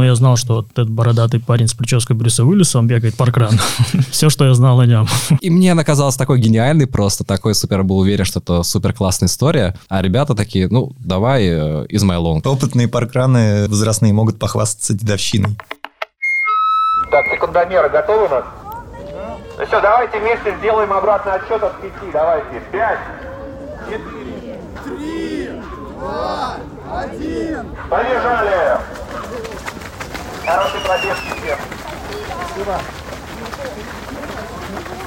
Но я знал, что вот этот бородатый парень с прической Брюса Уиллиса, он бегает паркран. Все, что я знал о нем. И мне она казалась такой гениальной просто, такой супер был уверен, что это супер классная история. А ребята такие, ну, давай э, Измайлон. Опытные паркраны возрастные могут похвастаться дедовщиной. Так, секундомеры готовы у нас? Ну все, давайте вместе сделаем обратный отсчет от пяти. Давайте. Пять, четыре, три, два, один. Побежали! Хороший пробег всем.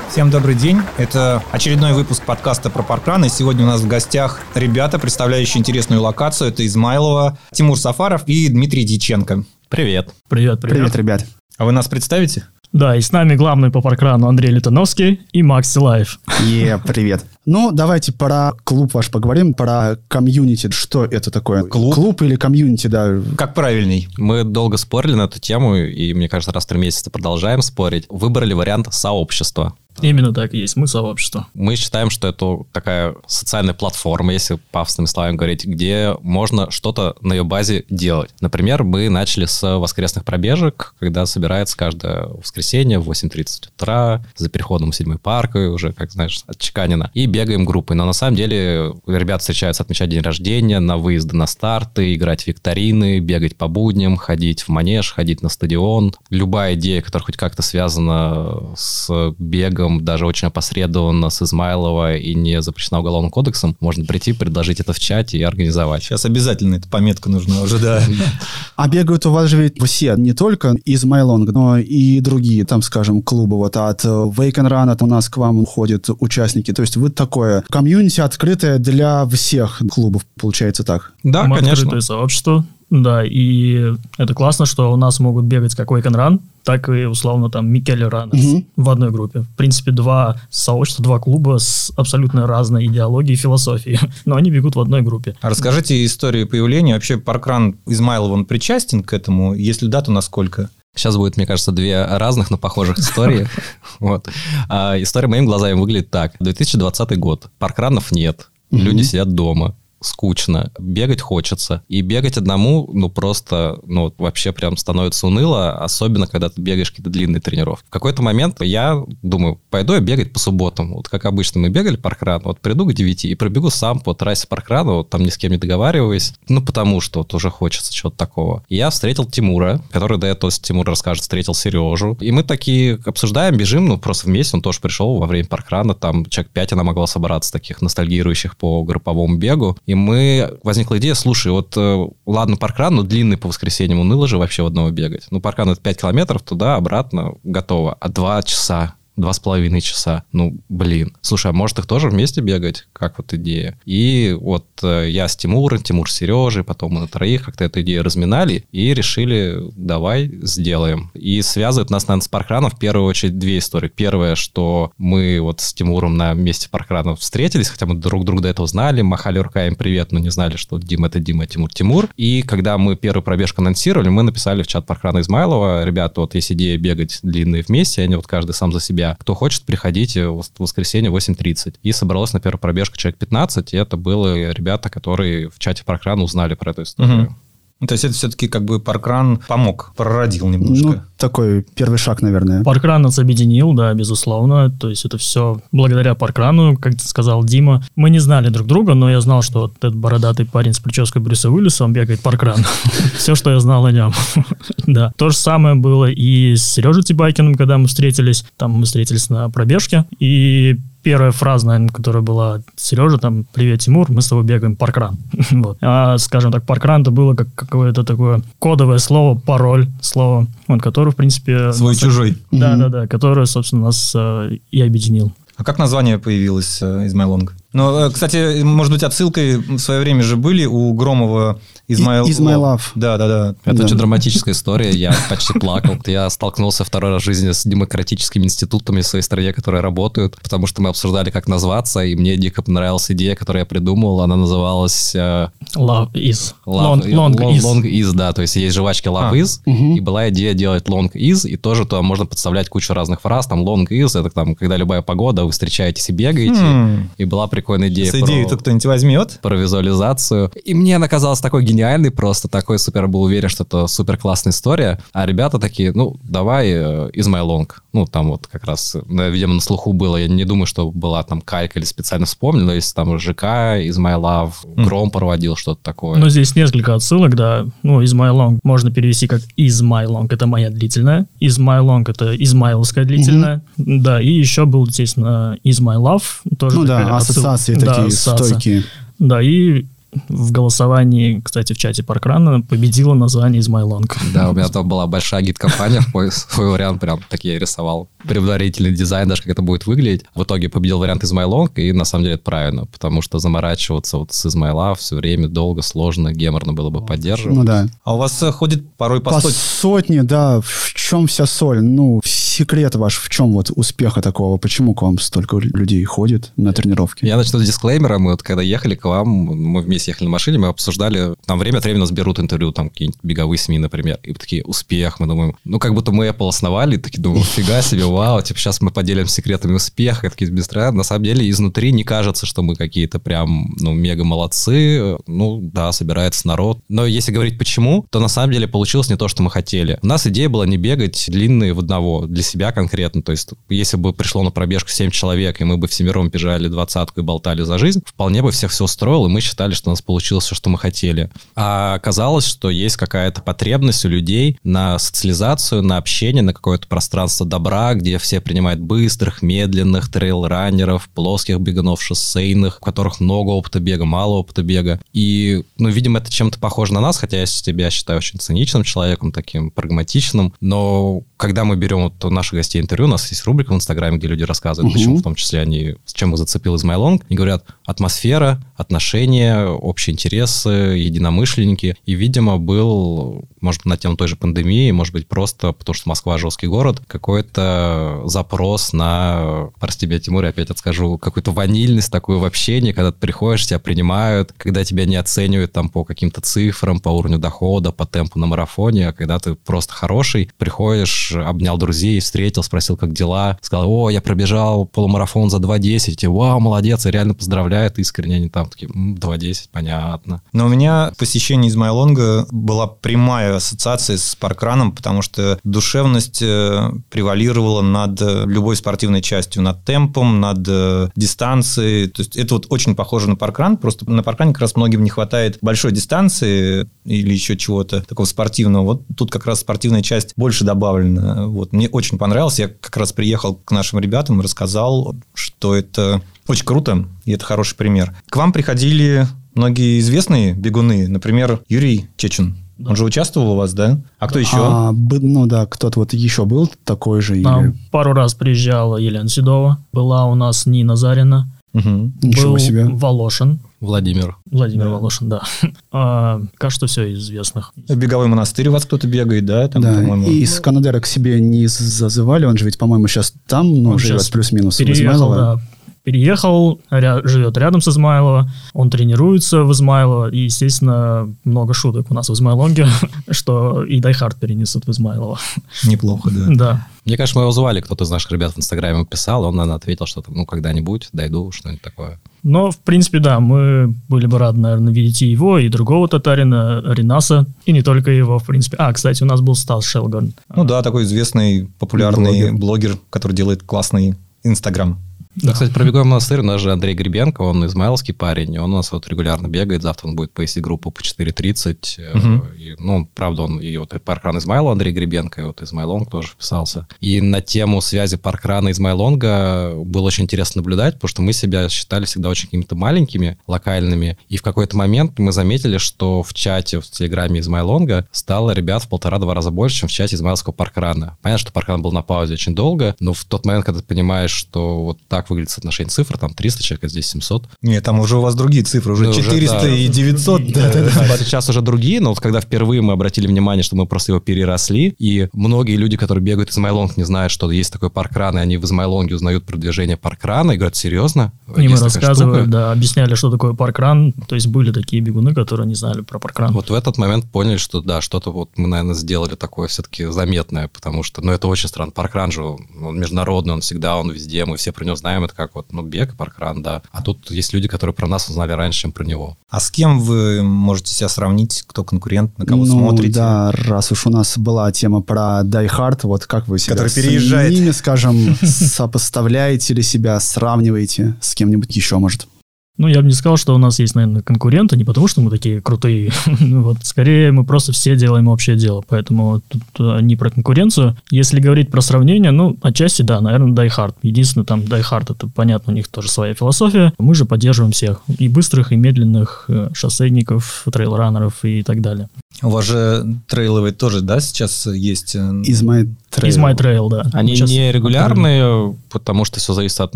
Всем добрый день. Это очередной выпуск подкаста про паркран. И сегодня у нас в гостях ребята, представляющие интересную локацию. Это Измайлова, Тимур Сафаров и Дмитрий Диченко. Привет. Привет, привет. Привет, ребят. А вы нас представите? Да, и с нами главный по паркрану Андрей Литановский и Макс Силаев. Е, привет. Ну, давайте про клуб ваш поговорим, про комьюнити. Что это такое? Клуб? Клуб или комьюнити, да. Как правильней? Мы долго спорили на эту тему, и мне кажется, раз в три месяца продолжаем спорить. Выбрали вариант сообщества. Именно так и есть, мы сообщество. Мы считаем, что это такая социальная платформа, если пафосными словами говорить, где можно что-то на ее базе делать. Например, мы начали с воскресных пробежек, когда собирается каждое воскресенье в 8.30 утра за переходом в седьмой парк, и уже, как знаешь, отчеканено, и бегаем группой. Но на самом деле ребят встречаются отмечать день рождения, на выезды на старты, играть в викторины, бегать по будням, ходить в манеж, ходить на стадион. Любая идея, которая хоть как-то связана с бегом, даже очень опосредованно с Измайлова и не запрещена уголовным кодексом, можно прийти, предложить это в чате и организовать. Сейчас обязательно эта пометка нужна уже, да. А бегают у вас же ведь все, не только из Майлонг, но и другие, там, скажем, клубы. Вот от Wake and Run от у нас к вам уходят участники. То есть вы такое комьюнити открытое для всех клубов, получается так? Да, мы конечно. открытое сообщество, да, и это классно, что у нас могут бегать как Wake Run, так и, условно, там, Микеле Раннерс Мгм. в одной группе. В принципе, два сообщества, два клуба с абсолютно разной идеологией и философией, но они бегут в одной группе. А расскажите историю появления. Вообще паркран Измайлов, он причастен к этому? Если да, то насколько? Сейчас будет, мне кажется, две разных, но похожих истории. Вот. А История моими глазами выглядит так. 2020 год. Паркранов нет. Люди сидят дома. Скучно, бегать хочется. И бегать одному, ну, просто, ну, вообще прям становится уныло, особенно, когда ты бегаешь какие-то длинные тренировки. В какой-то момент я думаю, пойду я бегать по субботам. Вот как обычно мы бегали паркран, вот приду к 9 и пробегу сам по трассе паркрана, вот там ни с кем не договариваясь, ну, потому что вот уже хочется чего-то такого. И я встретил Тимура, который до этого, Тимур расскажет, встретил Сережу. И мы такие обсуждаем, бежим, ну, просто вместе, он тоже пришел во время паркрана, там человек 5 она могла собраться, таких ностальгирующих по групповому бегу. И мы, возникла идея, слушай, вот, э, ладно, паркран, но длинный по воскресеньям, уныло же вообще в одного бегать. Ну, паркран это 5 километров, туда, обратно, готово. А 2 часа Два с половиной часа. Ну, блин. Слушай, а может их тоже вместе бегать? Как вот идея? И вот э, я с Тимуром, Тимур с Сережей, потом мы на троих как-то эту идею разминали и решили, давай сделаем. И связывает нас, наверное, с паркраном в первую очередь две истории. Первое, что мы вот с Тимуром на месте паркрана встретились, хотя мы друг друга до этого знали, махали руками привет, но не знали, что Дима это Дима, Тимур Тимур. И когда мы первую пробежку анонсировали, мы написали в чат паркрана Измайлова, ребята, вот есть идея бегать длинные вместе, они вот каждый сам за себя. Кто хочет, приходите в воскресенье в 8.30. И собралось на первую пробежку человек 15, и это были ребята, которые в чате паркрана узнали про эту историю. Мгм. Ну, То есть это все-таки как бы паркран помог, прородил немножко. Ну, такой первый шаг, наверное. Паркран нас объединил, да, безусловно. То есть это все благодаря Паркрану, как сказал Дима. Мы не знали друг друга, но я знал, что вот этот бородатый парень с прической Брюса Уиллиса, он бегает Паркран. Все, что я знал о нем. Да. То же самое было и с Сережей Тибайкиным, когда мы встретились. Там мы встретились на пробежке. И первая фраза, наверное, которая была Сережа, там, привет, Тимур, мы с тобой бегаем паркран. вот. А, скажем так, паркран это было как какое-то такое кодовое слово, пароль, слово, вот, которое, в принципе... Свой нас- чужой. Да, да, да, которое, собственно, нас э, и объединил. А как название появилось э, Измайлонг? Ну, э, кстати, может быть, отсылкой в свое время же были у Громова Измайл... И- Измайлав. Да, да, да. Это Да. очень драматическая история. Я почти плакал. Я столкнулся второй раз в жизни с демократическими институтами в своей стране, которые работают, потому что мы обсуждали, как назваться, и мне дико понравилась идея, которую я придумал. Она называлась э, Love is. Love- long, long long, is. long is, да. То есть есть жвачки Love А. is, и была идея делать long is, и тоже туда можно подставлять кучу разных фраз. Там long is, это там, когда любая погода, вы встречаетесь и бегаете. М. И была прикольная прикольная идея. С идеей-то кто-нибудь возьмет? Про визуализацию. И мне она казалась такой гениальной просто, такой супер был уверен, что это супер классная история. А ребята такие, ну, давай э, из My Long. Ну, там вот как раз, ну, видимо, на слуху было. Я не думаю, что была там кайка или специально вспомнил, но если там ЖК из My Love, Гром проводил что-то такое. Ну, здесь несколько отсылок, да. Ну, из My Long можно перевести как из My Long, это моя длительная. Из My Long это измайловская длительная. Да, и еще был, естественно, из My Love. Тоже Ну такая да, отсыл- ассоциации Да, такие ассоциация. стойкие. Да, и в голосовании, кстати, в чате Паркрана победило название из Long. Да, у меня там была большая гид-компания, мой свой вариант прям так я и рисовал. Предварительный дизайн, даже как это будет выглядеть. В итоге победил вариант из Long, и на самом деле это правильно, потому что заморачиваться вот с из My Love все время долго, сложно, геморно было бы поддерживать. Ну да. А у вас э, ходит порой по По сотне. сотне, да. В чем вся соль? Ну, секрет ваш, в чем вот успеха такого? Почему к вам столько людей ходит на тренировки? Я начну с дисклеймера. Мы вот когда ехали к вам, мы вместе ехали на машине, мы обсуждали, там время от времени нас берут интервью, там какие-нибудь беговые СМИ, например, и такие, успех, мы думаем, ну как будто мы Apple основали, такие думаем, фига себе, вау, типа сейчас мы поделимся секретами успеха, такие быстро. На самом деле изнутри не кажется, что мы какие-то прям, ну, мега молодцы, ну да, собирается народ. Но если говорить почему, то на самом деле получилось не то, что мы хотели. У нас идея была не бегать длинные в одного, для себя конкретно, то есть если бы пришло на пробежку 7 человек, и мы бы всемиром бежали двадцатку и болтали за жизнь, вполне бы всех все устроило, и мы считали, что у нас получилось все, что мы хотели. А оказалось, что есть какая-то потребность у людей на социализацию, на общение, на какое-то пространство добра, где все принимают быстрых, медленных трейл-раннеров, плоских бегунов шоссейных, у которых много опыта бега, мало опыта бега. И, ну, видимо, это чем-то похоже на нас, хотя я себя считаю очень циничным человеком, таким прагматичным. Но когда мы берем вот наших гостей интервью, у нас есть рубрика в Инстаграме, где люди рассказывают, Мгм. почему в том числе они, с чем их зацепил из MyLong, и говорят, атмосфера, отношения, общие интересы, единомышленники. И, видимо, был, может быть, на тему той же пандемии, может быть, просто потому что Москва жесткий город, какой-то запрос на, прости меня, Тимур, я опять отскажу, какую-то ванильность такую в общении, когда ты приходишь, тебя принимают, когда тебя не оценивают там по каким-то цифрам, по уровню дохода, по темпу на марафоне, а когда ты просто хороший, приходишь, обнял друзей, встретил, спросил, как дела, сказал, о, я пробежал полумарафон за 2.10, и вау, молодец, и реально поздравляют искренне, они там такие, «М, 2.10, понятно. Но у меня посещение из Майлонга была прямая ассоциация с паркраном, потому что душевность э, превалировала над э, любой спортивной частью, над темпом, над э, дистанцией. То есть это вот очень похоже на паркран, просто на паркране как раз многим не хватает большой дистанции или еще чего-то такого спортивного. Вот тут как раз спортивная часть больше добавлена. Вот. Мне очень понравилось. Я как раз приехал к нашим ребятам и рассказал, что это очень круто, и это хороший пример. К вам приходили многие известные бегуны, например, Юрий Чечин. Он же участвовал у вас, да? А кто еще? А, ну да, кто-то вот еще был такой же. Там или- пару раз приезжала Елена Седова, была у нас Нина Зарина. Ничего был себе. Волошин, Владимир. Владимир Да. Волошин, да. А, кажется, все из известных. Беговой монастырь у вас кто-то бегает, да? Там, да, по-моему. и из Канадера к себе не зазывали, он же ведь, по-моему, сейчас там, ну, Он живет плюс-минус. Переехал, да. Переехал, ря- живет рядом с Измайлово, он тренируется в Измайлово, и, естественно, много шуток у нас в Измайлонге, что и Дайхард перенесут в Измайлово. Неплохо, да. Да. Мне кажется, мы его звали, кто-то из наших ребят в Инстаграме писал, он, наверное, ответил, что там, ну, когда-нибудь дойду, что-нибудь такое. Но, в принципе, да, мы были бы рады, наверное, видеть и его, и другого татарина, Ринаса, и не только его, в принципе. А, кстати, у нас был Стас Шелгорн. Ну да, такой известный, популярный Блогер. блогер, который делает классный Инстаграм. Да, кстати, про беговой монастырь у нас же Андрей Гребенко, он измайловский парень, он у нас вот регулярно бегает, завтра он будет поесть группу по 4.30, э, Мгм. и, ну, правда, он и вот паркран Измайла Андрей Гребенко, и вот Измайлонг тоже вписался. И на тему связи паркрана и Измайлонга было очень интересно наблюдать, потому что мы себя считали всегда очень какими-то маленькими, локальными, и в какой-то момент мы заметили, что в чате, в телеграме Измайлонга стало ребят в полтора-два раза больше, чем в чате Измайловского паркрана. Понятно, что паркран был на паузе очень долго, но в тот момент, когда ты понимаешь, что вот так выглядит соотношение цифр, там 300 человек, а здесь 700. Нет, там уже у вас другие цифры, уже Ну, уже, 400 да. и 900. Да, да. Сейчас уже другие, но вот когда впервые мы обратили внимание, что мы просто его переросли, и многие люди, которые бегают из Майлонг, не знают, что есть такой паркран, и они в Измайлонге узнают про движение паркрана, и говорят, серьезно? И мы рассказывали, штука?» да, объясняли, что такое паркран. То есть были такие бегуны, которые не знали про паркран. Вот в этот момент поняли, что да, что-то вот мы, наверное, сделали такое все-таки заметное, потому что, ну, это очень странно. Паркран же, он международный, он всегда, он везде, мы все про него знаем, знаем это как вот, ну, бег паркран, да. А тут есть люди, которые про нас узнали раньше, чем про него. А с кем вы можете себя сравнить? Кто конкурент, на кого ну, смотрите? да, раз уж у нас была тема про Die Hard, вот как вы себя Который с переезжает. ними, скажем, сопоставляете ли себя, сравниваете с кем-нибудь еще, может? Ну, я бы не сказал, что у нас есть, наверное, конкуренты, не потому что мы такие крутые. вот, скорее, мы просто все делаем общее дело, поэтому тут э, не про конкуренцию. Если говорить про сравнение, ну, отчасти, да, наверное, Die Hard. Единственное, там, Die Hard, это понятно, у них тоже своя философия. Мы же поддерживаем всех, и быстрых, и медленных э, шоссейников, трейлранеров и так далее. У вас же трейловые тоже, да, сейчас есть? э, Из My Trail. Из My Trail, да. Они Сейчас не регулярные, потому что все зависит от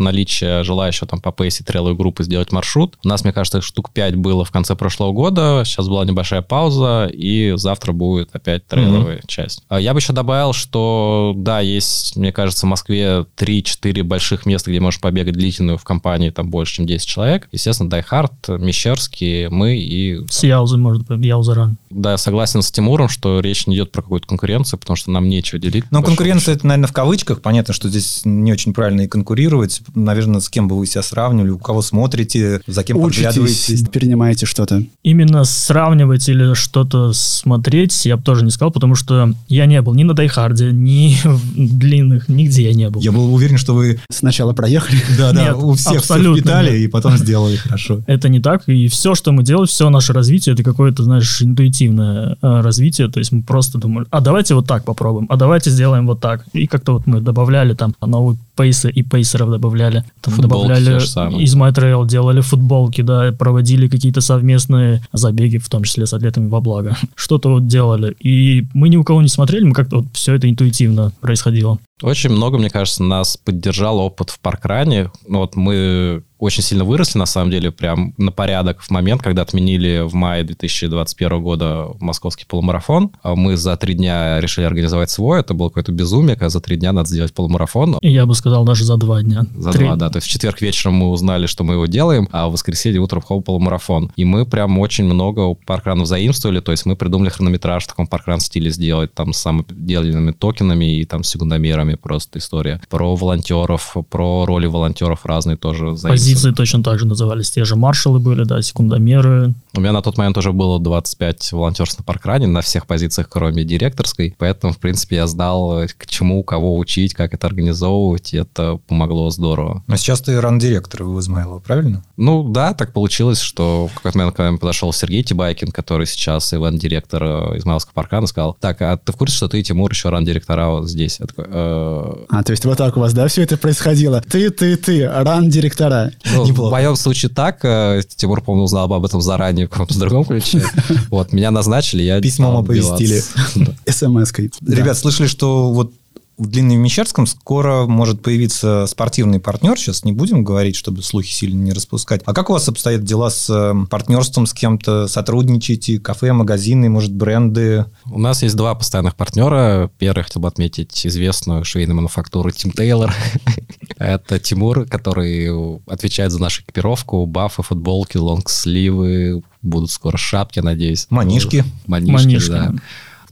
наличия желающего там по пейсе трейловой группы сделать маршрут. У нас, мне кажется, штук 5 было в конце прошлого года, сейчас была небольшая пауза, и завтра будет опять трейловая часть. А Я бы еще добавил, что да, есть, мне кажется, в Москве 3-4 больших места, где можешь побегать длительную в компании, там больше, чем 10 человек. Естественно, Die Hard, Мещерский, мы и... С Яузы, может быть, Яуза run. Да, я согласен с Тимуром, что речь не идет про какую-то конкуренцию, потому что нам нечего делить. Но большому конкуренция это, наверное, в кавычках. Понятно, что здесь не очень правильно и конкурировать. Наверное, с кем бы вы себя сравнивали, у кого смотрите, за кем Учитесь, подглядываетесь. перенимаете что-то. Именно сравнивать или что-то смотреть я бы тоже не сказал, потому что я не был ни на Дайхарде, ни в длинных, нигде я не был. Я был уверен, что вы Сначала проехали. да, да, у всех все впитали и потом сделали хорошо. Это не так, и все, что мы делаем, все наше развитие, это какое-то, знаешь, интуитивное э, развитие, то есть мы просто думали, а давайте вот так попробуем, а давайте сделаем вот так. И как-то вот мы добавляли там новые пейсы и пейсеров добавляли. Там Футболки добавляли из My Trail, делали футболки, да, проводили какие-то совместные забеги, в том числе с атлетами во благо. Что-то вот делали. И мы ни у кого не смотрели, мы как-то вот все это интуитивно происходило. Очень много, мне кажется, нас поддержал опыт в паркране. Вот мы очень сильно выросли, на самом деле, прям на порядок в момент, когда отменили в мае 2021 года московский полумарафон. А Мы за три дня решили организовать свой. Это было какое-то безумие, когда за три дня надо сделать полумарафон. Я бы сказал, даже за два дня. За Три- два, да. То есть в четверг вечером мы узнали, что мы его делаем, а в воскресенье утром хоп, полумарафон. И мы прям очень много у паркранов заимствовали. То есть мы придумали хронометраж в таком паркран стиле сделать, там с самоделанными токенами и там с секундомерами просто история. Про волонтеров, про роли волонтеров разные тоже заимствовали. Позиции точно так же назывались. Те же маршалы были, да, секундомеры. У меня на тот момент уже было 25 волонтерств на паркране на всех позициях, кроме директорской. Поэтому, в принципе, я знал, к чему, кого учить, как это организовывать, и это помогло здорово. Но сейчас ты ран-директор в Измайлово, правильно? Ну да, так получилось, что в какой-то момент ко мне подошел Сергей Тибайкин, который сейчас ивент-директор э, Измайловского паркана, сказал, так, а ты в курсе, что ты и Тимур еще ран-директора вот здесь? Я такой, «Э, А, то есть вот так у вас, да, все это происходило? Ты, ты, ты, ран-директора. Ну, Неплохо. В моем случае так. э, Тимур, по-моему, узнал об этом заранее в каком-то другом ключе. Вот, меня назначили, я... Письмом оповестили. СМС-кой. Ребят, слышали, что вот в Длинном скоро может появиться спортивный партнер. Сейчас не будем говорить, чтобы слухи сильно не распускать. А как у вас обстоят дела с э, партнерством с кем-то? Сотрудничаете? Кафе, магазины, может, бренды? У нас есть два постоянных партнера. Первый хотел бы отметить известную швейную мануфактуру Тим Тейлор. Это Тимур, который отвечает за нашу экипировку, бафы, футболки, лонгсливы, будут скоро шапки, надеюсь. Манишки. Манишки, Манишки. да.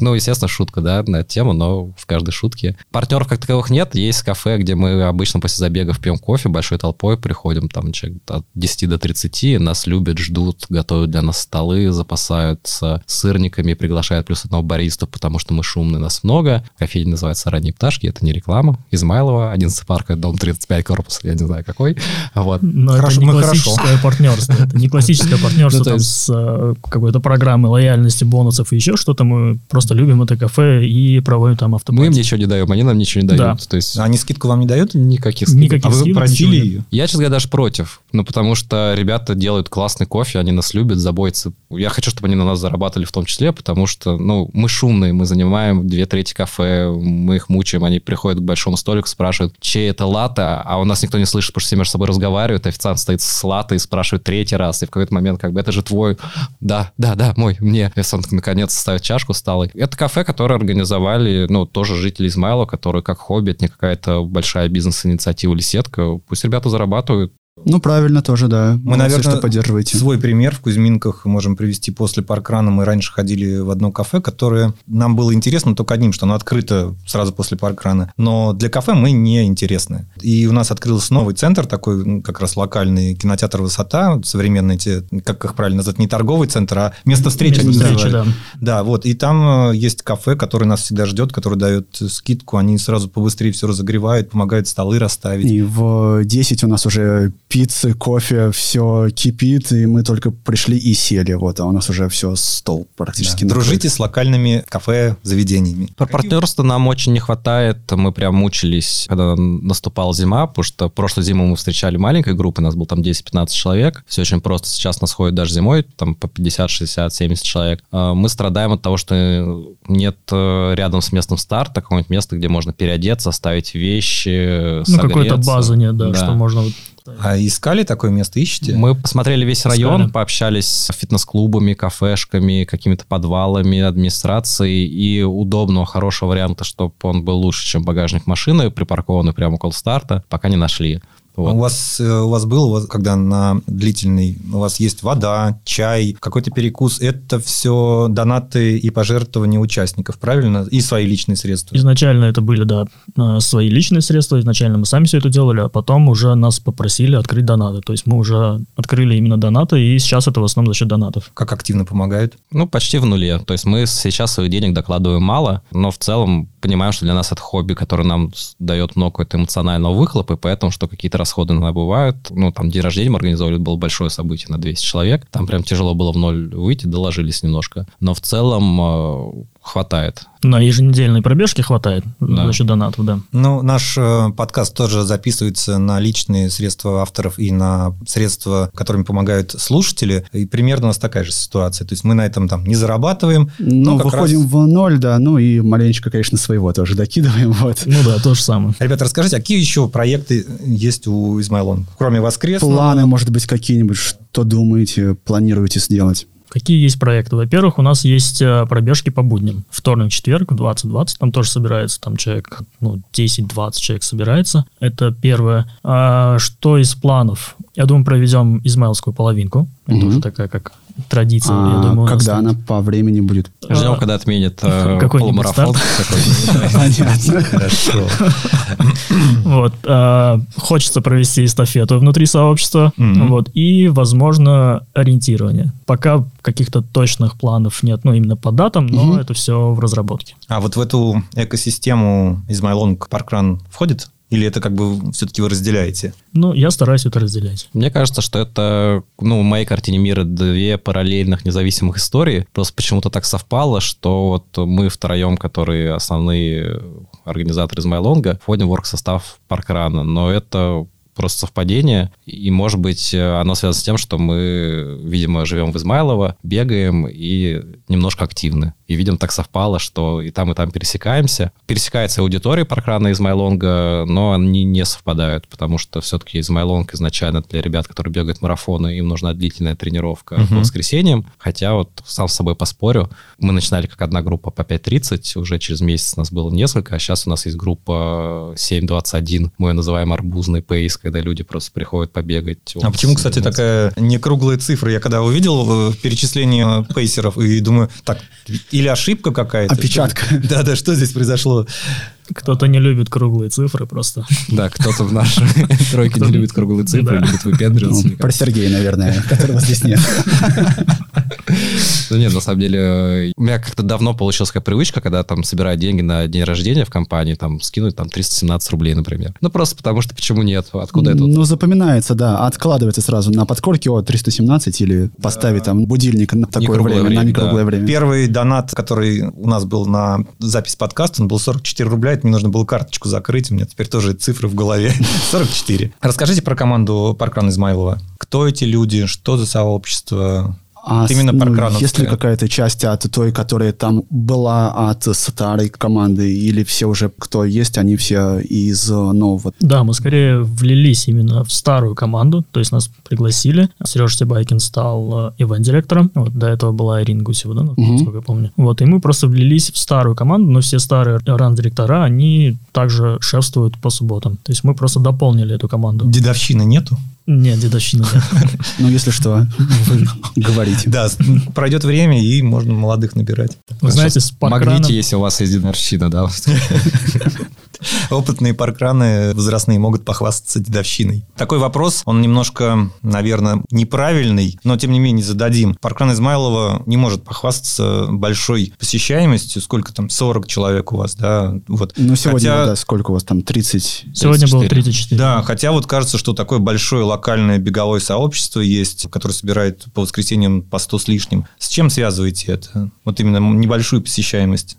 Ну, естественно, шутка, да, на эту тему, но в каждой шутке. Партнеров как таковых нет. Есть кафе, где мы обычно после забегов пьем кофе, большой толпой приходим, там человек от 10 до 30, нас любят, ждут, готовят для нас столы, запасаются сырниками, приглашают плюс одного бариста, потому что мы шумные, нас много. Кофейня называется «Ранние пташки», это не реклама. Измайлова, 11 парка, дом 35, корпус, я не знаю какой. Вот. Но Хорошо, это не классическое партнерство. Это не классическое партнерство Ну, есть- с э, какой-то программой лояльности, бонусов и еще что-то. Мы просто любим это кафе и проводим там Мы им автопати. ничего не даем, они нам ничего не дают. То есть Они скидку вам не дают? никаких скидок. Никаких А вы скидок, просили ее? Я, честно говоря, даже против. Ну, потому что ребята делают классный кофе, они нас любят, заботятся. Я хочу, чтобы они на нас зарабатывали в том числе, потому что, ну, мы шумные, мы занимаем две трети кафе, мы их мучаем, они приходят к большому столику, спрашивают, чей это латте, а у нас никто не слышит, потому что все между собой разговаривают, официант стоит с латте и спрашивает третий раз, и в какой-то момент как бы, это же твой, да, да, да, мой, мне. И он наконец ставит чашку, стал. Это кафе, которое организовали, ну, тоже жители Измайлова, которые как хобби, это не какая-то большая бизнес-инициатива или сетка. Пусть ребята зарабатывают, Ну, правильно тоже, да. Мы, Молодцы, наверное, что поддерживаете. свой пример в Кузьминках можем привести после паркрана. Мы раньше ходили в одно кафе, которое нам было интересно только одним, что оно открыто сразу после паркрана. Но для кафе мы не интересны. И у нас открылся новый центр, такой как раз локальный кинотеатр «Высота», современный, те, как их правильно назвать, не торговый центр, а место встречи. Место встречи, да. Да, вот. И там э, есть кафе, которое нас всегда ждет, который дает скидку. Они сразу побыстрее все разогревают, помогают столы расставить. И в 10 у нас уже пиццы, кофе, все кипит, и мы только пришли и сели, вот, а у нас уже все, стол практически Да. накрыт. Дружите с локальными кафе, заведениями. Про партнерство нам очень не хватает. Мы прям мучились, когда наступала зима, потому что прошлую зиму мы встречали маленькой группой, нас было там 10-15 человек. Все очень просто. Сейчас нас ходит даже зимой, там по 50, 60, 70 человек. А Мы страдаем от того, что нет э, рядом с местом старта какого-нибудь места, где можно переодеться, оставить вещи, Ну, какой-то базы нет, да, Да. что можно... А искали такое место, ищете? Мы посмотрели весь район, Искали. пообщались с фитнес-клубами, кафешками, какими-то подвалами, администрацией. И удобного, хорошего варианта, чтобы он был лучше, чем багажник машины, припаркованный прямо около старта, пока не нашли. Вот. У вас, э, у вас было, у вас, когда на длительный, у вас есть вода, чай, какой-то перекус, это все донаты и пожертвования участников, правильно? И свои личные средства. Изначально это были, да, э, свои личные средства, изначально мы сами все это делали, а потом уже нас попросили открыть донаты. То есть мы уже открыли именно донаты, и сейчас это в основном за счет донатов. Как активно помогают? Ну, почти в нуле. То есть мы сейчас своих денег докладываем мало, но в целом понимаем, что для нас это хобби, которое нам дает много какого-то эмоционального выхлопа, и поэтому, что какие-то расходы иногда бывают. Ну, там день рождения мы организовали, было большое событие на 200 человек. Там прям тяжело было в ноль выйти, доложились немножко. Но в целом э, хватает. На еженедельной пробежке хватает Да. за счет донатов, да. Ну, наш э, подкаст тоже записывается на личные средства авторов и на средства, которыми помогают слушатели. И примерно у нас такая же ситуация. То есть мы на этом там не зарабатываем. Ну, но как выходим раз- в ноль, да, ну и маленечко, конечно, своего тоже докидываем, вот. Ну да, то же самое. Ребята, расскажите, а какие еще проекты есть у Измайлон? Кроме воскресного? Планы, может быть, какие-нибудь, что думаете, планируете сделать? Какие есть проекты? Во-первых, у нас есть э, пробежки по будням. Вторник, четверг, 20-20, там тоже собирается, там человек, ну, 10-20 человек собирается. Это первое. А что из планов? Я думаю, проведем измайловскую половинку. Это Мгм. уже такая как традиция. я А думаю, у нас когда она по времени будет? Ждем, А, когда отменят э, какой-нибудь полумарафон. Понятно. Хорошо. Вот. а, хочется провести эстафету внутри сообщества. Вот. И, возможно, ориентирование. Пока каких-то точных планов нет, ну, именно по датам, но это все в разработке. А вот в эту экосистему Измайлонг Паркран входит? Или это как бы все-таки вы разделяете? Ну, я стараюсь это разделять. Мне кажется, что это, ну, в моей картине мира две параллельных независимых истории. Просто почему-то так совпало, что вот мы втроем, которые основные организаторы из Майлонга, входим в орг-состав Паркрана. Но это просто совпадение, и, может быть, оно связано с тем, что мы, видимо, живем в Измайлово, бегаем и немножко активны. И, видимо, так совпало, что и там, и там пересекаемся. Пересекается аудитория Паркрана Измайлонга, но они не совпадают, потому что все-таки Измайлонг изначально для ребят, которые бегают марафоны, им нужна длительная тренировка по Мгм. воскресеньям. Хотя вот сам с собой поспорю, мы начинали как одна группа по 5.30, уже через месяц нас было несколько, а сейчас у нас есть группа 7.21, мы ее называем арбузный пейс, когда люди просто приходят побегать. А почему, кстати, такая не круглая цифра? Я когда увидел перечисление пейсеров и думаю, так, или ошибка какая-то? Опечатка. Да-да, что здесь произошло? Кто-то не любит круглые цифры просто. Да, кто-то в нашей тройке не любит круглые цифры, любит выпендриваться. Ну, Про Сергея, наверное, которого здесь нет. Ну нет, на самом деле, э, у меня как-то давно получилась такая привычка, когда там собирают деньги на день рождения в компании, там скинуть там 317 рублей, например. Ну просто потому что почему нет? Откуда это? Ну, запоминается, да. Откладывается сразу на подкорке от 317 или поставить там будильник на такое время, на некруглое время. Первый донат, который у нас был на запись подкаста, он был 44 рубля. Это мне нужно было карточку закрыть. У меня теперь тоже цифры в голове. 44. Расскажите про команду Паркран Измайлова. Кто эти люди? Что за сообщество? А Именно ну, паркрановская. Есть ли какая-то часть от той, которая там была от старой команды, или все уже, кто есть, они все из э, нового? Да, мы скорее влились именно в старую команду, то есть нас пригласили. Сережа Себайкин стал э, ивент-директором, вот, до этого была Ирина Гусева, да, насколько я помню. Вот, и мы просто влились в старую команду, но все старые ран-директора, они также шефствуют по субботам. То есть мы просто дополнили эту команду. Дедовщины нету? Нет, дедовщины нет. Ну, если что, вы говорите. Да, пройдет время, и можно молодых набирать. Вы знаете, с. Магните, если у вас есть дедовщина, да? Опытные паркраны возрастные могут похвастаться дедовщиной. Такой вопрос, он немножко, наверное, неправильный, но тем не менее зададим. Паркран Измайлова не может похвастаться большой посещаемостью. Сколько там, 40 человек у вас, да? Вот. Ну, сегодня, Хотя- да, сколько у вас там, 30? Сегодня было 34. 34. Да, хотя вот кажется, что такое большое локальное беговое сообщество есть, которое собирает по воскресеньям по 100 с лишним. С чем связываете это? Вот именно небольшую посещаемость.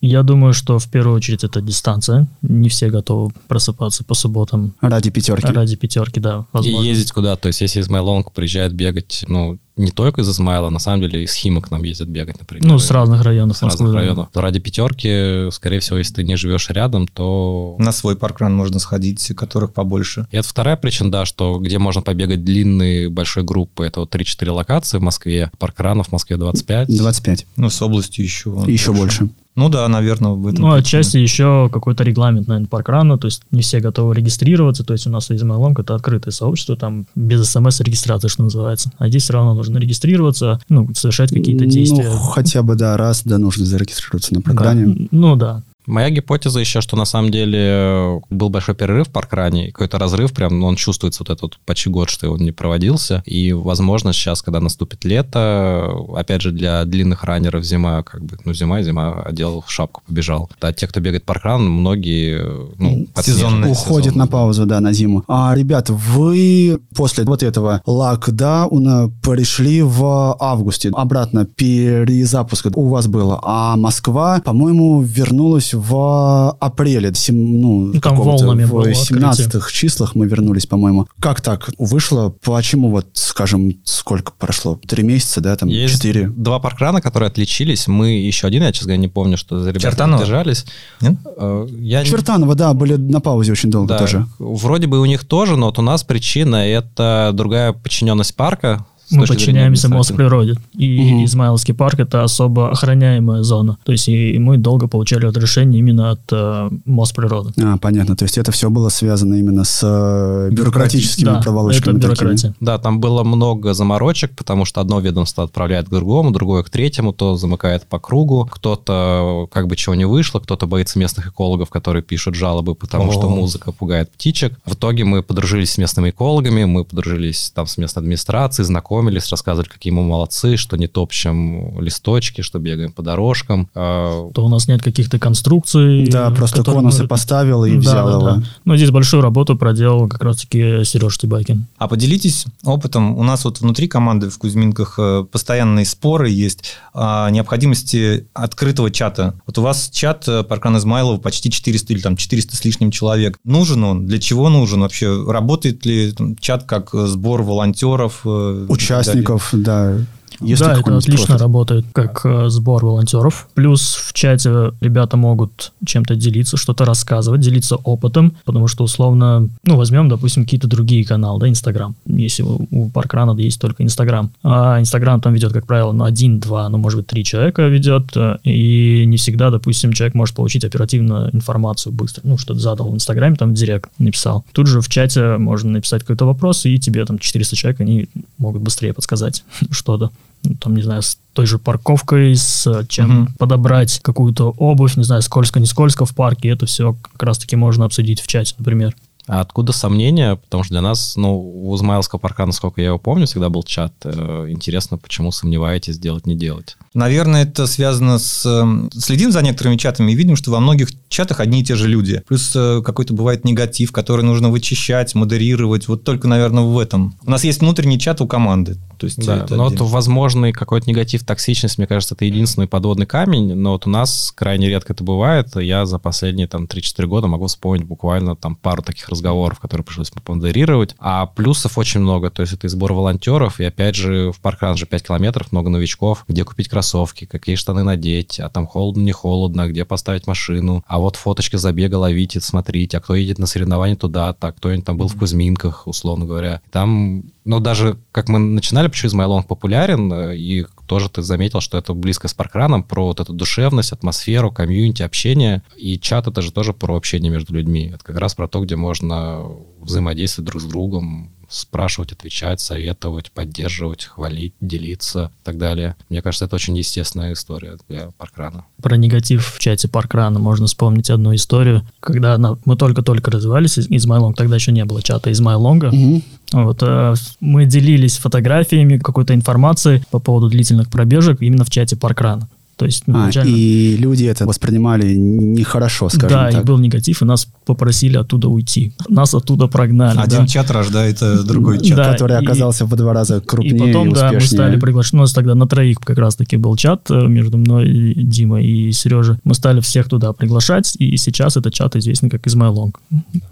Я думаю, что в первую очередь это дистанция. Не все готовы просыпаться по субботам Ради пятерки. ради пятерки, да, И возможно. ездить куда? То есть, если Измайлонг приезжает бегать, ну, не только из Измайла, на самом деле из Хима к нам ездят бегать, например. Ну, с разных районов С разных Москвы, да. районов. То ради пятерки, скорее всего, если ты не живешь рядом, то... На свой паркран можно сходить, которых побольше. И это вторая причина, да, что где можно побегать длинные большой группы, это вот 3-4 локации в Москве, паркранов в Москве 25. 25. Ну, с областью еще. И еще больше. Ну да, наверное, в этом. Ну, причина. отчасти еще какой-то регламент, наверное, паркрана, то есть не все готовы регистрироваться, то есть у нас Измайлонг это открытое сообщество, там без смс-регистрации, что называется. А здесь все равно нужно регистрироваться, ну, совершать какие-то действия. Ну, хотя бы, да, раз, да, нужно зарегистрироваться на Да. паркране. Ну, да. Моя гипотеза еще, что на самом деле был большой перерыв в паркране, какой-то разрыв, прям ну, он чувствуется вот этот почти год, что он не проводился. И, возможно, сейчас, когда наступит лето, опять же, для длинных раннеров зима, как бы, ну, зима, зима, одел шапку, побежал. А те, кто бегает паркран, многие, ну, Сезонные. Уходит на паузу, да, на зиму. А, ребят, вы после вот этого локдауна пришли в августе. Обратно перезапуска у вас было. А Москва, по-моему, вернулась в апреле. Сем- ну, Ну, там волнами в было открытие. 17 числах мы вернулись, по-моему. Как так вышло? Почему вот, скажем, сколько прошло? Три месяца, да, там, Есть четыре? два паркрана, которые отличились. Мы еще один, я, честно говоря, не помню, что за ребята Чертанова? держались. Нет? Э, Я не- Чертаново, да, были на паузе очень долго Да, тоже. Вроде бы у них тоже, но вот у нас причина это другая подчиненность парка. Мы подчиняемся. Мосприроде. И Мгм. Измайловский парк это особо охраняемая зона. То есть и, и мы долго получали разрешение именно от э, Мосприроды. А, понятно. То есть это все было связано именно с э, бюрократическими Да, это проволочками. такими. бюрократия. Да, там было много заморочек, потому что одно ведомство отправляет к другому, другое к третьему, то замыкает по кругу. Кто-то как бы чего не вышло, кто-то боится местных экологов, которые пишут жалобы, потому О. что музыка пугает птичек. В итоге мы подружились с местными экологами, мы подружились там с местной администрацией, знакомились, рассказывали, какие мы молодцы, что не топчем листочки, что бегаем по дорожкам. А, То у нас нет каких-то конструкций. Да, просто которые конусы может- поставил и Да, взял да, его. да. Но здесь большую работу проделал как раз-таки Сереж Тибакин. А поделитесь опытом. У нас вот внутри команды в Кузьминках э, постоянные споры есть о необходимости открытого чата. Вот у вас чат э, Паркран Измайлова почти 400 или там 400 с лишним человек. Нужен он? Для чего нужен вообще? Работает ли там, чат как э, сбор волонтеров? так Участников, да. Если да, это отлично профиль. работает, как э, сбор волонтеров. Плюс в чате ребята могут чем-то делиться, что-то рассказывать, делиться опытом, потому что условно, ну, возьмем, допустим, какие-то другие каналы, да, Инстаграм. Если у, у Паркрана есть только Инстаграм. А Инстаграм там ведет, как правило, ну, один, два, ну, может быть, три человека ведет, э, и не всегда, допустим, человек может получить оперативно информацию быстро. Ну, что-то задал в Инстаграме, там, в директ написал. Тут же в чате можно написать какой-то вопрос, и тебе там 400 человек, они могут быстрее подсказать что-то там, не знаю, с той же парковкой, с э, чем Мгм. подобрать какую-то обувь, не знаю, скользко, не скользко в парке, это все как раз-таки можно обсудить в чате, например. А откуда сомнения? Потому что для нас, ну, у Измайловского парка, насколько я его помню, всегда был чат. Э, Интересно, почему сомневаетесь, делать, не делать? Наверное, это связано с... э, Следим за некоторыми чатами и видим, что во многих чатах одни и те же люди. Плюс э, какой-то бывает негатив, который нужно вычищать, модерировать. Вот только, наверное, в этом. У нас есть внутренний чат у команды. То есть Да, это но вот отдельно. возможный какой-то негатив, токсичность, мне кажется, это единственный подводный камень, но вот у нас крайне редко это бывает. Я за последние там 3-4 года могу вспомнить буквально там пару таких разговоров, которые пришлось модерировать. А плюсов очень много, то есть это и сбор волонтеров, и опять же в паркран же 5 километров, много новичков, где купить кроссовки, какие штаны надеть, а там холодно, не холодно, где поставить машину, а вот фоточки забега ловите, смотрите, а кто едет на соревнования туда, так, кто-нибудь там был в Кузьминках, условно говоря. Там, ну, даже как мы начинали, почему Измайлонг популярен, э, и тоже ты заметил, что это близко с паркраном, про вот эту душевность, атмосферу, комьюнити, общение. И чат это же тоже про общение между людьми. Это как раз про то, где можно взаимодействовать друг с другом, спрашивать, отвечать, советовать, поддерживать, хвалить, делиться и так далее. Мне кажется, это очень естественная история для паркрана. Про негатив в чате паркрана можно вспомнить одну историю. Когда она, мы только-только развивались из MyLong, тогда еще не было чата из MyLong. Вот, э, мы делились фотографиями, какой-то информацией по поводу длительных пробежек именно в чате паркрана. То есть, ну, А, изначально- и люди это воспринимали нехорошо, скажем да, так. и был негатив, и нас попросили оттуда уйти. Нас оттуда прогнали. Один да. чат рождает э, другой чат. Да, который и- оказался в два раза И крупнее и, потом, да, мы стали приглашены. У нас тогда на троих как раз-таки был чат э, между мной, и Димой и Сережей. Мы стали всех туда приглашать, и сейчас этот чат известен как Измайлонг.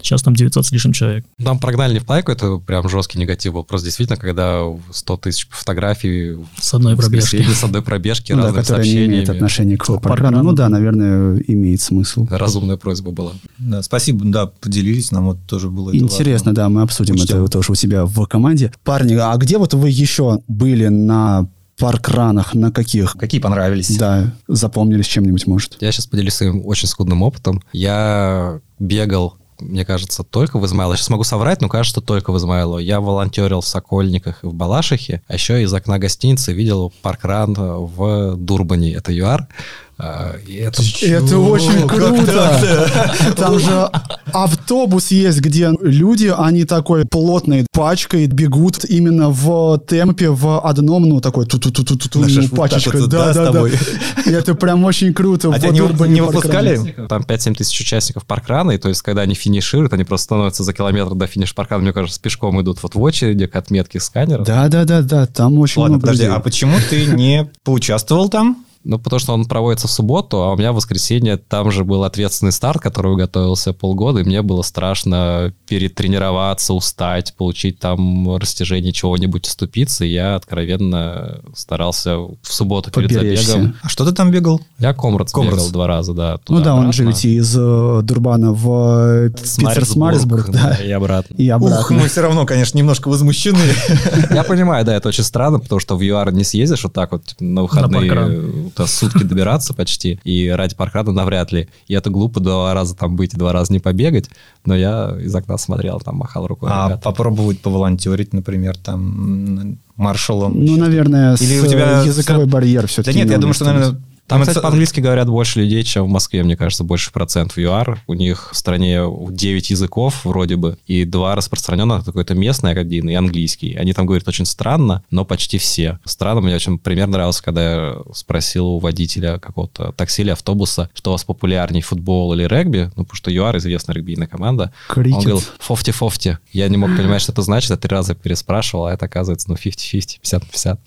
Сейчас там 900 с лишним человек. Там прогнали не в плайку, это прям жесткий негатив был. Просто действительно, когда 100 тысяч фотографий С одной пробежки. с одной пробежки, да, которая не имеет сообщениями. отношения к паркрану. Ну да, наверное, имеет смысл. Разумная просьба была. Да, спасибо, да, поделились, нам вот тоже было это Интересно, да, мы обсудим Учтем. это тоже у себя в команде. Парни, а где вот вы еще были на паркранах, на каких? Какие понравились? Да, запомнились чем-нибудь, может? Я сейчас поделюсь своим очень скудным опытом. Я бегал мне кажется, только в Измайлово. Сейчас могу соврать, но кажется, что только в Измайлово. Я волонтерил в Сокольниках и в Балашихе, а еще из окна гостиницы видел паркран в Дурбане. Это ЮАР. А, и это... Это очень круто. Там же автобус есть, где люди, они такой плотной пачкой бегут именно в темпе в одном, ну, такой ту-ту-ту-ту-ту, Знаешь, ну, вот так пачечкой. вот, Да, да, с да. И Это прям очень круто. А тебя не, выпускали? Там 5-7 тысяч участников паркрана, и то есть, когда они финишируют, они просто становятся за километр до финиш паркрана, мне кажется, пешком идут вот в очереди к отметке сканера. Да, да, да, да, там очень Ладно, много подожди, а почему ты не поучаствовал там? Ну, потому что он проводится в субботу, а у меня в воскресенье там же был ответственный старт, который готовился полгода, и мне было страшно перетренироваться, устать, получить там растяжение чего-нибудь, уступиться. И я откровенно старался в субботу перед Поберечься. забегом. А что ты там бегал? Я Комрадс Комрадс. бегал два раза, да. Ну да, он же ведь из э, Дурбана в э, Питерсмарисбург, да, и обратно. и Ух, обратно. мы все равно, конечно, немножко возмущены. Я понимаю, да, это очень странно, потому что в ЮАР не съездишь вот так вот типа, на выходные паркран. э, то сутки добираться почти, и ради паркрана навряд ли. И это глупо два раза там быть и два раза не побегать, но я из окна смотрел, там махал рукой. А ребята. попробовать поволонтерить, например, там маршалом. Ну, наверное, с Или у тебя э, языковой барьер все-таки. Да нет, я думаю, что, наверное... Там, это- кстати, по-английски говорят больше людей, чем в Москве, мне кажется, больше процентов ЮАР. У них в стране 9 языков вроде бы, и два распространенных, какой-то местный один и английский. Они там говорят очень странно, но почти все. Странно, мне очень пример нравился, когда я спросил у водителя какого-то такси или автобуса, что у вас популярней, футбол или регби, ну, потому что ЮАР известная регбийная команда. Крикет. Он говорил, 50-50. Я не мог понимать, что это значит, я три раза переспрашивал, а это оказывается, ну, 50-50, 50 на 50.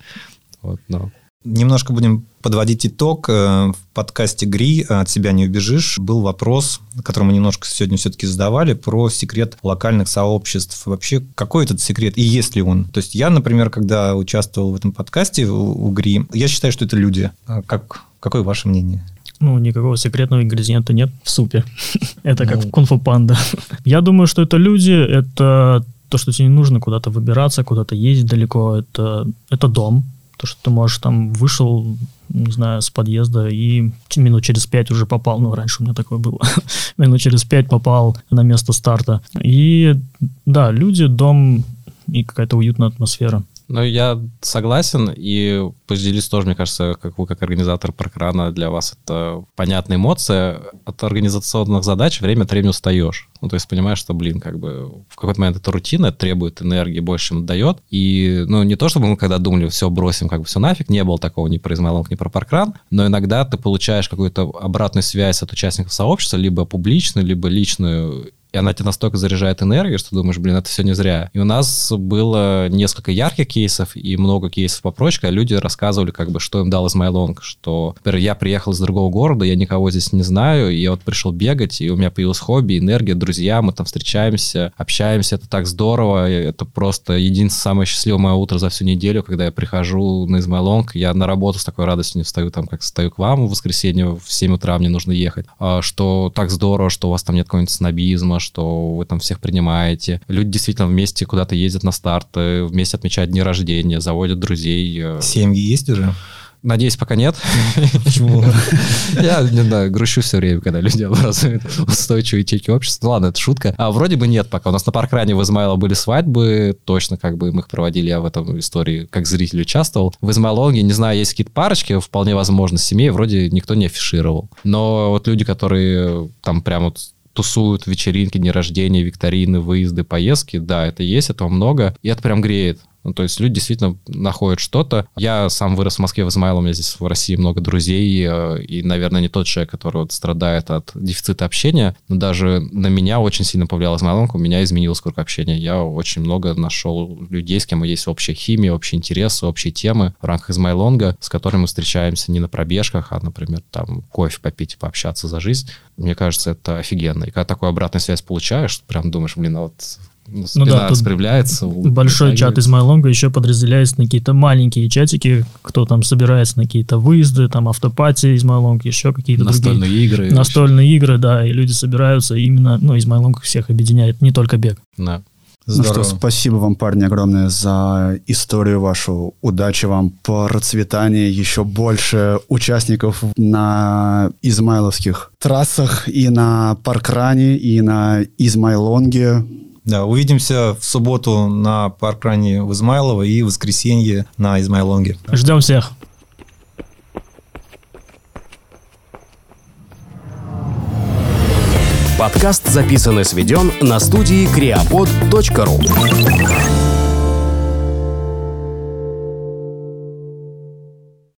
Вот, ну, Немножко будем подводить итог. Э, В подкасте «Гри. От себя не убежишь» был вопрос, который мы немножко сегодня все-таки задавали, про секрет локальных сообществ. Вообще, какой этот секрет и есть ли он? То есть я, например, когда участвовал в этом подкасте у, у «Гри», я считаю, что это люди. А Как, какое ваше мнение? Ну, никакого секретного ингредиента нет в супе. Это как Ну. в кунг-фу панда. Я думаю, что это люди, это то, что тебе не нужно куда-то выбираться, куда-то ездить далеко. Это, это дом. То, что ты можешь там вышел, не знаю, с подъезда и минут через пять уже попал. Ну, раньше у меня такое было. минут через пять попал на место старта. И да, люди, дом и какая-то уютная атмосфера. Ну, я согласен, и поделюсь тоже, мне кажется, как вы, как организатор паркрана, для вас это понятная эмоция. От организационных задач время от времени устаешь. Ну, то есть понимаешь, что, блин, как бы в какой-то момент это рутина, это требует энергии больше, чем дает. И, ну, не то, чтобы мы когда думали, все, бросим, как бы все нафиг, не было такого ни про Измайлонг, ни про паркран, но иногда ты получаешь какую-то обратную связь от участников сообщества, либо публичную, либо личную, и она тебе настолько заряжает энергией, что думаешь, блин, это все не зря. И у нас было несколько ярких кейсов и много кейсов попроще, когда люди рассказывали, как бы, что им дал Измайлонг, что, например, я приехал из другого города, я никого здесь не знаю, и я вот пришел бегать, и у меня появилось хобби, энергия, друзья, мы там встречаемся, общаемся, это так здорово, это просто единственное самое счастливое мое утро за всю неделю, когда я прихожу на Измайлонг, я на работу с такой радостью не встаю, там, как встаю к вам в воскресенье в 7 утра мне нужно ехать, а, что так здорово, что у вас там нет какого-нибудь снобизма, что вы там всех принимаете. Люди действительно вместе куда-то ездят на старт, э, вместе отмечают дни рождения, заводят друзей. э. Семьи есть уже? Надеюсь, пока нет. Почему? Я, не знаю, грущу все время, когда люди образуют устойчивые ячейки общества. Ну ладно, это шутка. А вроде бы нет пока. У нас на паркране в Измайло были свадьбы, точно как бы мы их проводили, я в этом истории как зритель участвовал. В Измайлонге, не знаю, есть какие-то парочки, вполне возможно, семей вроде никто не афишировал. Но вот люди, которые там прям вот тусуют вечеринки, дни рождения, викторины, выезды, поездки, да, это есть, этого много, и это прям греет. Ну, то есть люди действительно находят что-то. Я сам вырос в Москве в Измайло, у меня здесь в России много друзей, э, и, наверное, не тот человек, который вот страдает от дефицита общения, но даже на меня очень сильно повлиял Измайлонг, у меня изменилось круг общения. Я очень много нашел людей, с кем есть общая химия, общие интересы, общие темы в рамках Измайлонга, с которыми мы встречаемся не на пробежках, а, например, там кофе попить и пообщаться за жизнь. Мне кажется, это офигенно. И когда такую обратную связь получаешь, прям думаешь, блин, а вот спина Ну да, тут распрямляется. Большой чат из Майлонга еще подразделяется на какие-то маленькие чатики, кто там собирается на какие-то выезды, там автопати из Майлонга, еще какие-то Настольные другие. игры. Настольные игры, да, и люди собираются именно, ну, из Майлонга всех объединяет, не только бег. Да. Ну Здорово. что, спасибо вам, парни, огромное за историю вашу. Удачи вам, процветания, еще больше участников на измайловских трассах и на Паркране, и на Измайлонге. Да, увидимся в субботу на паркране в Измайлово и в воскресенье на Измайлонге. Ждем всех. Подкаст записан и сведен на студии creapod.ru